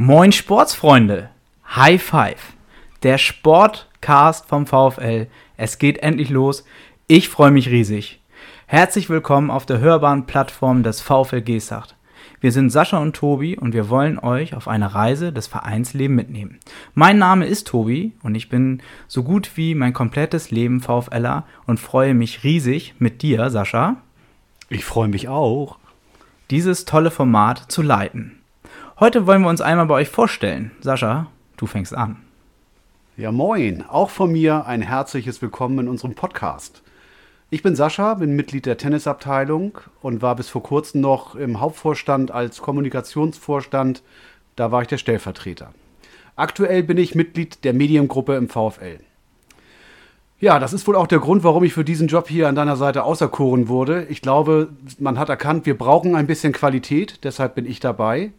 Moin Sportsfreunde, High Five, der Sportcast vom VfL. Es geht endlich los. Ich freue mich riesig. Herzlich willkommen auf der hörbaren Plattform des VfL Gesacht. Wir sind Sascha und Tobi und wir wollen euch auf eine Reise des Vereinsleben mitnehmen. Mein Name ist Tobi und ich bin so gut wie mein komplettes Leben VfLer und freue mich riesig mit dir, Sascha. Ich freue mich auch. Dieses tolle Format zu leiten. Heute wollen wir uns einmal bei euch vorstellen. Sascha, du fängst an. Ja, moin. Auch von mir ein herzliches Willkommen in unserem Podcast. Ich bin Sascha, bin Mitglied der Tennisabteilung und war bis vor kurzem noch im Hauptvorstand als Kommunikationsvorstand. Da war ich der Stellvertreter. Aktuell bin ich Mitglied der Mediengruppe im VfL. Ja, das ist wohl auch der Grund, warum ich für diesen Job hier an deiner Seite auserkoren wurde. Ich glaube, man hat erkannt, wir brauchen ein bisschen Qualität, deshalb bin ich dabei.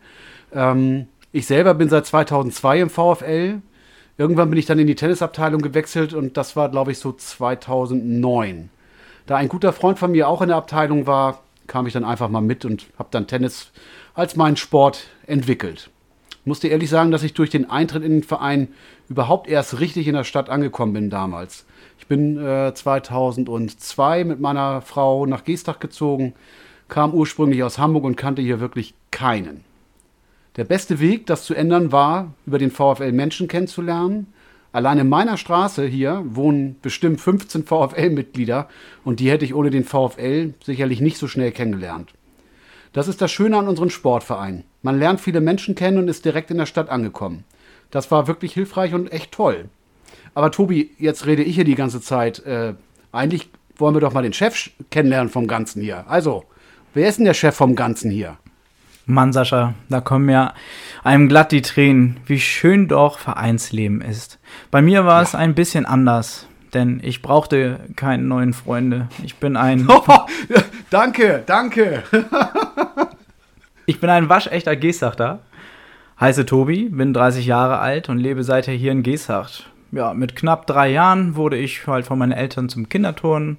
Ähm, ich selber bin seit 2002 im VfL. Irgendwann bin ich dann in die Tennisabteilung gewechselt und das war, glaube ich, so 2009. Da ein guter Freund von mir auch in der Abteilung war, kam ich dann einfach mal mit und habe dann Tennis als meinen Sport entwickelt. Ich musste ehrlich sagen, dass ich durch den Eintritt in den Verein überhaupt erst richtig in der Stadt angekommen bin damals. Ich bin äh, 2002 mit meiner Frau nach Geestach gezogen, kam ursprünglich aus Hamburg und kannte hier wirklich keinen. Der beste Weg, das zu ändern, war, über den VfL Menschen kennenzulernen. Allein in meiner Straße hier wohnen bestimmt 15 VfL-Mitglieder und die hätte ich ohne den VfL sicherlich nicht so schnell kennengelernt. Das ist das Schöne an unserem Sportverein. Man lernt viele Menschen kennen und ist direkt in der Stadt angekommen. Das war wirklich hilfreich und echt toll. Aber Tobi, jetzt rede ich hier die ganze Zeit. Äh, eigentlich wollen wir doch mal den Chef kennenlernen vom Ganzen hier. Also, wer ist denn der Chef vom Ganzen hier? Mann, Sascha, da kommen ja einem glatt die Tränen, wie schön doch Vereinsleben ist. Bei mir war ja. es ein bisschen anders, denn ich brauchte keine neuen Freunde. Ich bin ein. Oh, danke, danke. ich bin ein waschechter Gesachter. Heiße Tobi, bin 30 Jahre alt und lebe seither hier in Gesacht. Ja, mit knapp drei Jahren wurde ich halt von meinen Eltern zum Kinderturnen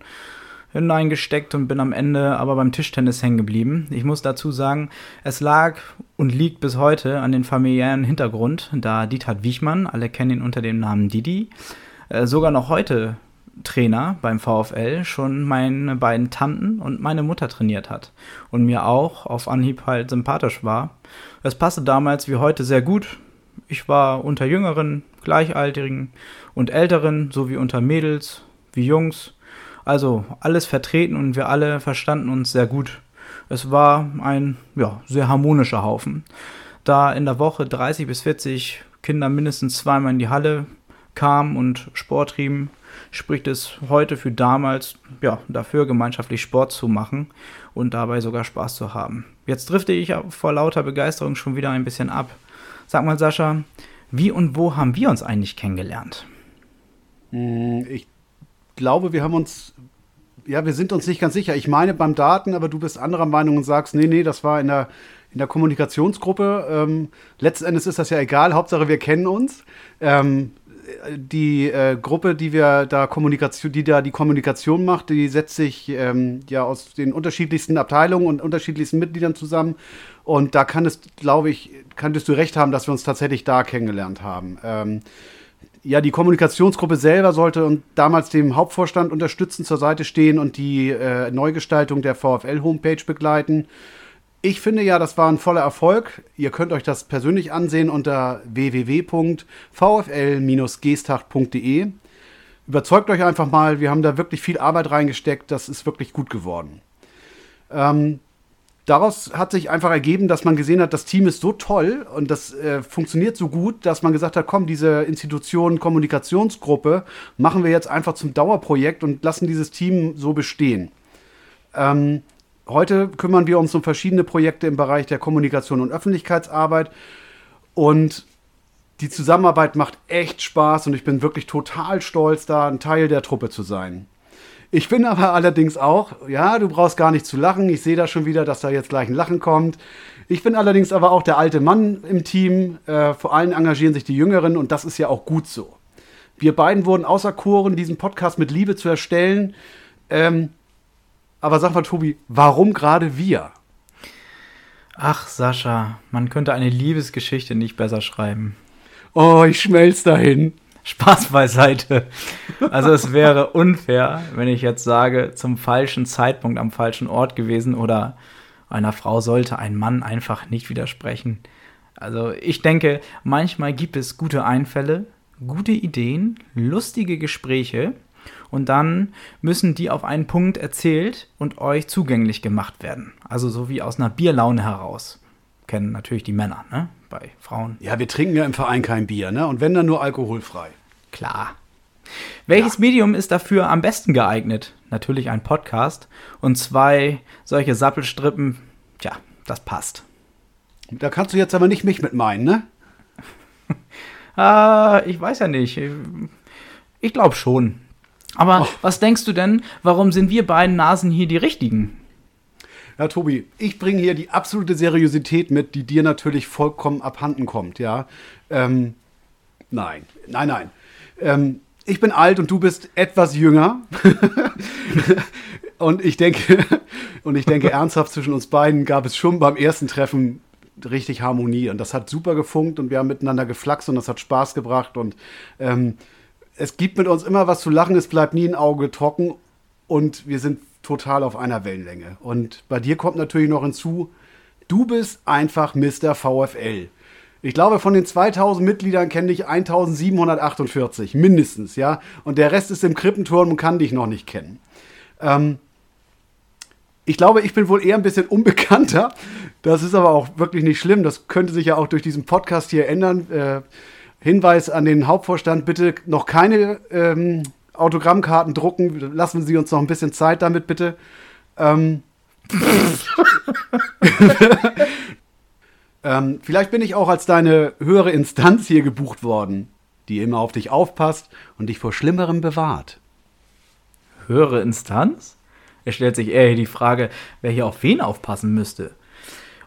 hineingesteckt und bin am Ende aber beim Tischtennis hängen geblieben. Ich muss dazu sagen, es lag und liegt bis heute an den familiären Hintergrund, da Dieter Wiechmann, alle kennen ihn unter dem Namen Didi, äh, sogar noch heute Trainer beim VfL schon meine beiden Tanten und meine Mutter trainiert hat und mir auch auf Anhieb halt sympathisch war. Es passte damals wie heute sehr gut. Ich war unter Jüngeren, Gleichaltrigen und Älteren sowie unter Mädels wie Jungs also alles vertreten und wir alle verstanden uns sehr gut. Es war ein ja, sehr harmonischer Haufen. Da in der Woche 30 bis 40 Kinder mindestens zweimal in die Halle kamen und Sport trieben, spricht es heute für damals ja, dafür, gemeinschaftlich Sport zu machen und dabei sogar Spaß zu haben. Jetzt drifte ich vor lauter Begeisterung schon wieder ein bisschen ab. Sag mal, Sascha, wie und wo haben wir uns eigentlich kennengelernt? Hm, ich glaube, wir haben uns, ja, wir sind uns nicht ganz sicher. Ich meine beim Daten, aber du bist anderer Meinung und sagst, nee, nee, das war in der, in der Kommunikationsgruppe. Ähm, letzten Endes ist das ja egal, Hauptsache wir kennen uns. Ähm, die äh, Gruppe, die wir da Kommunikation, die da die Kommunikation macht, die setzt sich ähm, ja aus den unterschiedlichsten Abteilungen und unterschiedlichsten Mitgliedern zusammen. Und da kann es, glaube ich, könntest du recht haben, dass wir uns tatsächlich da kennengelernt haben. Ähm, ja, die Kommunikationsgruppe selber sollte damals dem Hauptvorstand unterstützen, zur Seite stehen und die äh, Neugestaltung der VfL-Homepage begleiten. Ich finde ja, das war ein voller Erfolg. Ihr könnt euch das persönlich ansehen unter www.vfl-gestacht.de. Überzeugt euch einfach mal, wir haben da wirklich viel Arbeit reingesteckt. Das ist wirklich gut geworden. Ähm, daraus hat sich einfach ergeben, dass man gesehen hat, das Team ist so toll und das äh, funktioniert so gut, dass man gesagt hat, komm, diese Institution Kommunikationsgruppe machen wir jetzt einfach zum Dauerprojekt und lassen dieses Team so bestehen. Ähm, heute kümmern wir uns um verschiedene Projekte im Bereich der Kommunikation und Öffentlichkeitsarbeit und die Zusammenarbeit macht echt Spaß und ich bin wirklich total stolz, da ein Teil der Truppe zu sein. Ich bin aber allerdings auch, ja, du brauchst gar nicht zu lachen. Ich sehe da schon wieder, dass da jetzt gleich ein Lachen kommt. Ich bin allerdings aber auch der alte Mann im Team. Äh, vor allem engagieren sich die Jüngeren und das ist ja auch gut so. Wir beiden wurden auserkoren, diesen Podcast mit Liebe zu erstellen. Ähm, aber sag mal, Tobi, warum gerade wir? Ach, Sascha, man könnte eine Liebesgeschichte nicht besser schreiben. Oh, ich schmelz dahin. Spaß beiseite. Also es wäre unfair, wenn ich jetzt sage, zum falschen Zeitpunkt am falschen Ort gewesen oder einer Frau sollte ein Mann einfach nicht widersprechen. Also ich denke, manchmal gibt es gute Einfälle, gute Ideen, lustige Gespräche und dann müssen die auf einen Punkt erzählt und euch zugänglich gemacht werden. Also so wie aus einer Bierlaune heraus. Kennen natürlich die Männer, ne? Bei Frauen. Ja, wir trinken ja im Verein kein Bier, ne? Und wenn dann nur alkoholfrei. Klar. Welches ja. Medium ist dafür am besten geeignet? Natürlich ein Podcast. Und zwei solche Sappelstrippen, tja, das passt. Da kannst du jetzt aber nicht mich mit meinen, ne? ah, ich weiß ja nicht. Ich glaube schon. Aber oh. was denkst du denn, warum sind wir beiden Nasen hier die richtigen? Ja, Tobi, ich bringe hier die absolute Seriosität mit, die dir natürlich vollkommen abhanden kommt, ja. Ähm, nein, nein, nein. Ähm, ich bin alt und du bist etwas jünger. und ich denke, und ich denke ernsthaft, zwischen uns beiden gab es schon beim ersten Treffen richtig Harmonie. Und das hat super gefunkt und wir haben miteinander geflaxt und das hat Spaß gebracht. Und ähm, es gibt mit uns immer was zu lachen, es bleibt nie ein Auge trocken und wir sind total auf einer Wellenlänge. Und bei dir kommt natürlich noch hinzu, du bist einfach Mr. VfL. Ich glaube, von den 2000 Mitgliedern kenne ich 1748, mindestens, ja. Und der Rest ist im Krippenturm und kann dich noch nicht kennen. Ähm, ich glaube, ich bin wohl eher ein bisschen unbekannter. Das ist aber auch wirklich nicht schlimm. Das könnte sich ja auch durch diesen Podcast hier ändern. Äh, Hinweis an den Hauptvorstand, bitte noch keine ähm, Autogrammkarten drucken. Lassen Sie uns noch ein bisschen Zeit damit, bitte. Ähm, ähm, vielleicht bin ich auch als deine höhere Instanz hier gebucht worden, die immer auf dich aufpasst und dich vor Schlimmerem bewahrt. Höhere Instanz? Es stellt sich eher die Frage, wer hier auf wen aufpassen müsste.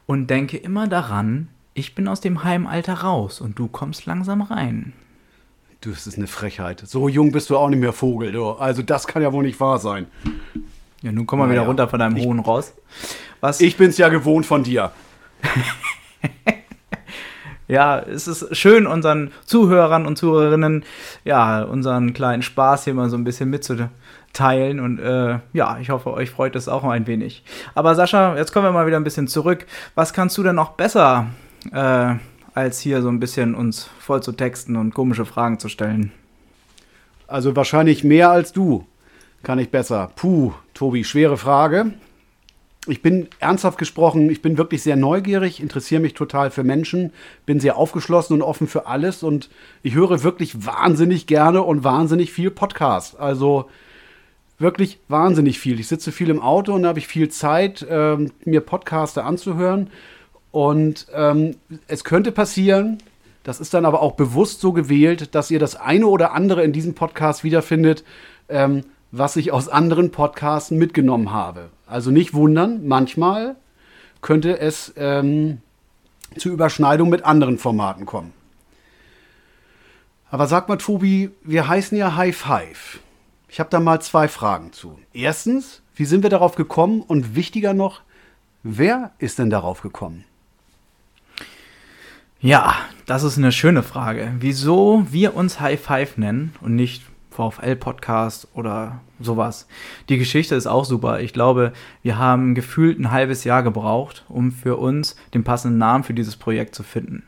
Und denke immer daran, ich bin aus dem Heimalter raus und du kommst langsam rein. Du, das ist eine Frechheit. So jung bist du auch nicht mehr Vogel, du. Also das kann ja wohl nicht wahr sein. Ja, nun komm mal naja. wieder runter von deinem ich, Hohen raus. Was? Ich bin's ja gewohnt von dir. ja, es ist schön, unseren Zuhörern und Zuhörerinnen, ja, unseren kleinen Spaß hier mal so ein bisschen mitzuteilen. Und äh, ja, ich hoffe, euch freut es auch ein wenig. Aber Sascha, jetzt kommen wir mal wieder ein bisschen zurück. Was kannst du denn noch besser äh, als hier so ein bisschen uns voll zu texten und komische Fragen zu stellen. Also wahrscheinlich mehr als du. Kann ich besser. Puh, Tobi, schwere Frage. Ich bin ernsthaft gesprochen, ich bin wirklich sehr neugierig, interessiere mich total für Menschen, bin sehr aufgeschlossen und offen für alles und ich höre wirklich wahnsinnig gerne und wahnsinnig viel Podcast. Also wirklich wahnsinnig viel. Ich sitze viel im Auto und da habe ich viel Zeit, äh, mir Podcaster anzuhören. Und ähm, es könnte passieren, das ist dann aber auch bewusst so gewählt, dass ihr das eine oder andere in diesem Podcast wiederfindet, ähm, was ich aus anderen Podcasts mitgenommen habe. Also nicht wundern, manchmal könnte es ähm, zu Überschneidung mit anderen Formaten kommen. Aber sag mal, Tobi, wir heißen ja High Five. Ich habe da mal zwei Fragen zu. Erstens, wie sind wir darauf gekommen? Und wichtiger noch, wer ist denn darauf gekommen? Ja, das ist eine schöne Frage. Wieso wir uns High Five nennen und nicht VfL-Podcast oder sowas. Die Geschichte ist auch super. Ich glaube, wir haben gefühlt ein halbes Jahr gebraucht, um für uns den passenden Namen für dieses Projekt zu finden.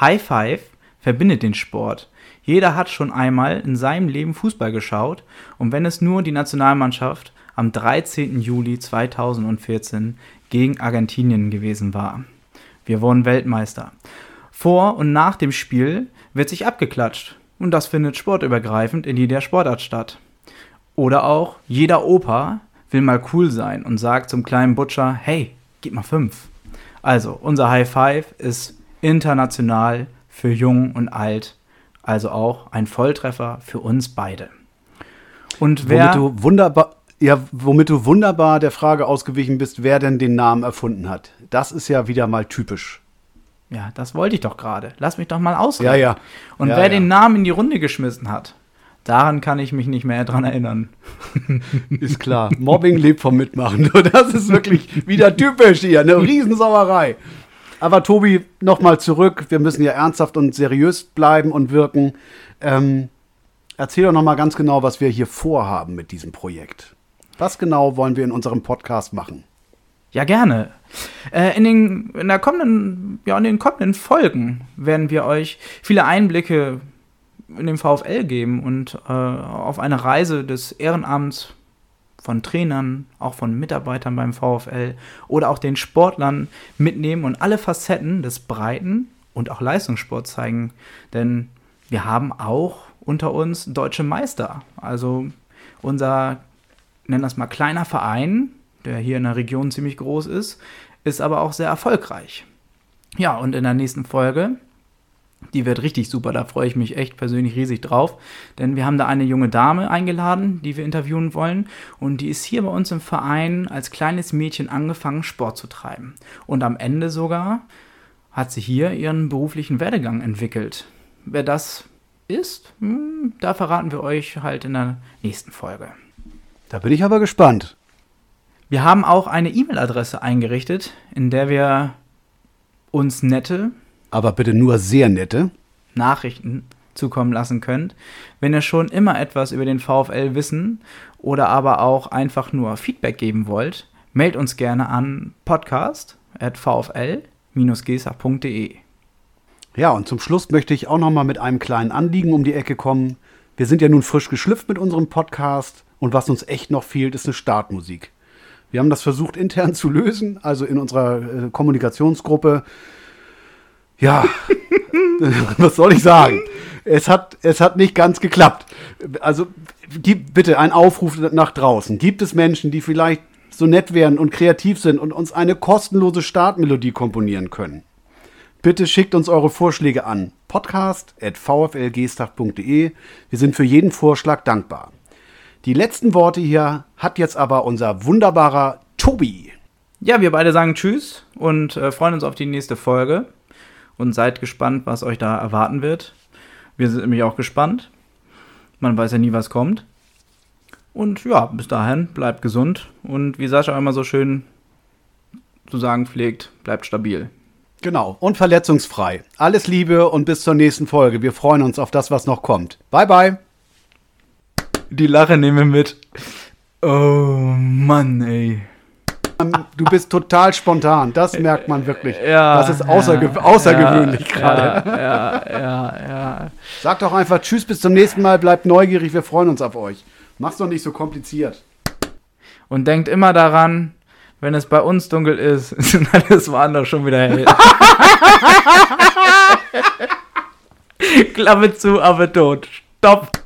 High Five verbindet den Sport. Jeder hat schon einmal in seinem Leben Fußball geschaut und wenn es nur die Nationalmannschaft am 13. Juli 2014 gegen Argentinien gewesen war. Wir wurden Weltmeister. Vor und nach dem Spiel wird sich abgeklatscht. Und das findet sportübergreifend in jeder Sportart statt. Oder auch, jeder Opa will mal cool sein und sagt zum kleinen Butcher, hey, gib mal fünf. Also, unser High Five ist international für jung und alt. Also auch ein Volltreffer für uns beide. Und wer. Womit du wunderbar, ja, womit du wunderbar der Frage ausgewichen bist, wer denn den Namen erfunden hat. Das ist ja wieder mal typisch. Ja, das wollte ich doch gerade. Lass mich doch mal ausreden. Ja, ja. Und ja, wer ja. den Namen in die Runde geschmissen hat, Daran kann ich mich nicht mehr dran erinnern. Ist klar. Mobbing lebt vom Mitmachen. Das ist wirklich wieder typisch hier. Eine Riesensauerei. Aber Tobi, nochmal zurück. Wir müssen ja ernsthaft und seriös bleiben und wirken. Ähm, erzähl doch nochmal ganz genau, was wir hier vorhaben mit diesem Projekt. Was genau wollen wir in unserem Podcast machen? Ja, gerne. Äh, in, den, in, der kommenden, ja, in den kommenden Folgen werden wir euch viele Einblicke in den VfL geben und äh, auf eine Reise des Ehrenamts von Trainern, auch von Mitarbeitern beim VfL oder auch den Sportlern mitnehmen und alle Facetten des Breiten- und auch Leistungssport zeigen. Denn wir haben auch unter uns deutsche Meister. Also unser, nennen das mal, kleiner Verein, der hier in der Region ziemlich groß ist, ist aber auch sehr erfolgreich. Ja, und in der nächsten Folge die wird richtig super, da freue ich mich echt persönlich riesig drauf. Denn wir haben da eine junge Dame eingeladen, die wir interviewen wollen. Und die ist hier bei uns im Verein als kleines Mädchen angefangen, Sport zu treiben. Und am Ende sogar hat sie hier ihren beruflichen Werdegang entwickelt. Wer das ist, hm, da verraten wir euch halt in der nächsten Folge. Da bin ich aber gespannt. Wir haben auch eine E-Mail-Adresse eingerichtet, in der wir uns nette aber bitte nur sehr nette Nachrichten zukommen lassen könnt. Wenn ihr schon immer etwas über den VfL wissen oder aber auch einfach nur Feedback geben wollt, meldet uns gerne an podcast.vfl-gesach.de. Ja, und zum Schluss möchte ich auch noch mal mit einem kleinen Anliegen um die Ecke kommen. Wir sind ja nun frisch geschlüpft mit unserem Podcast und was uns echt noch fehlt, ist eine Startmusik. Wir haben das versucht intern zu lösen, also in unserer äh, Kommunikationsgruppe ja, was soll ich sagen? Es hat, es hat nicht ganz geklappt. Also gib bitte einen Aufruf nach draußen. Gibt es Menschen, die vielleicht so nett wären und kreativ sind und uns eine kostenlose Startmelodie komponieren können? Bitte schickt uns eure Vorschläge an podcast.vflgestach.de. Wir sind für jeden Vorschlag dankbar. Die letzten Worte hier hat jetzt aber unser wunderbarer Tobi. Ja, wir beide sagen Tschüss und äh, freuen uns auf die nächste Folge und seid gespannt, was euch da erwarten wird. Wir sind nämlich auch gespannt. Man weiß ja nie, was kommt. Und ja, bis dahin, bleibt gesund und wie Sascha immer so schön zu sagen pflegt, bleibt stabil. Genau, und verletzungsfrei. Alles Liebe und bis zur nächsten Folge. Wir freuen uns auf das, was noch kommt. Bye, bye. Die Lache nehmen wir mit. Oh Mann, ey. Du bist total spontan, das merkt man wirklich. Ja, das ist außerge ja, außergewöhnlich ja, gerade. Ja, ja, ja, Sag doch einfach Tschüss, bis zum nächsten Mal, bleibt neugierig, wir freuen uns auf euch. Mach's doch nicht so kompliziert. Und denkt immer daran, wenn es bei uns dunkel ist, sind alles woanders schon wieder hell. Klappe zu, aber tot. Stopp.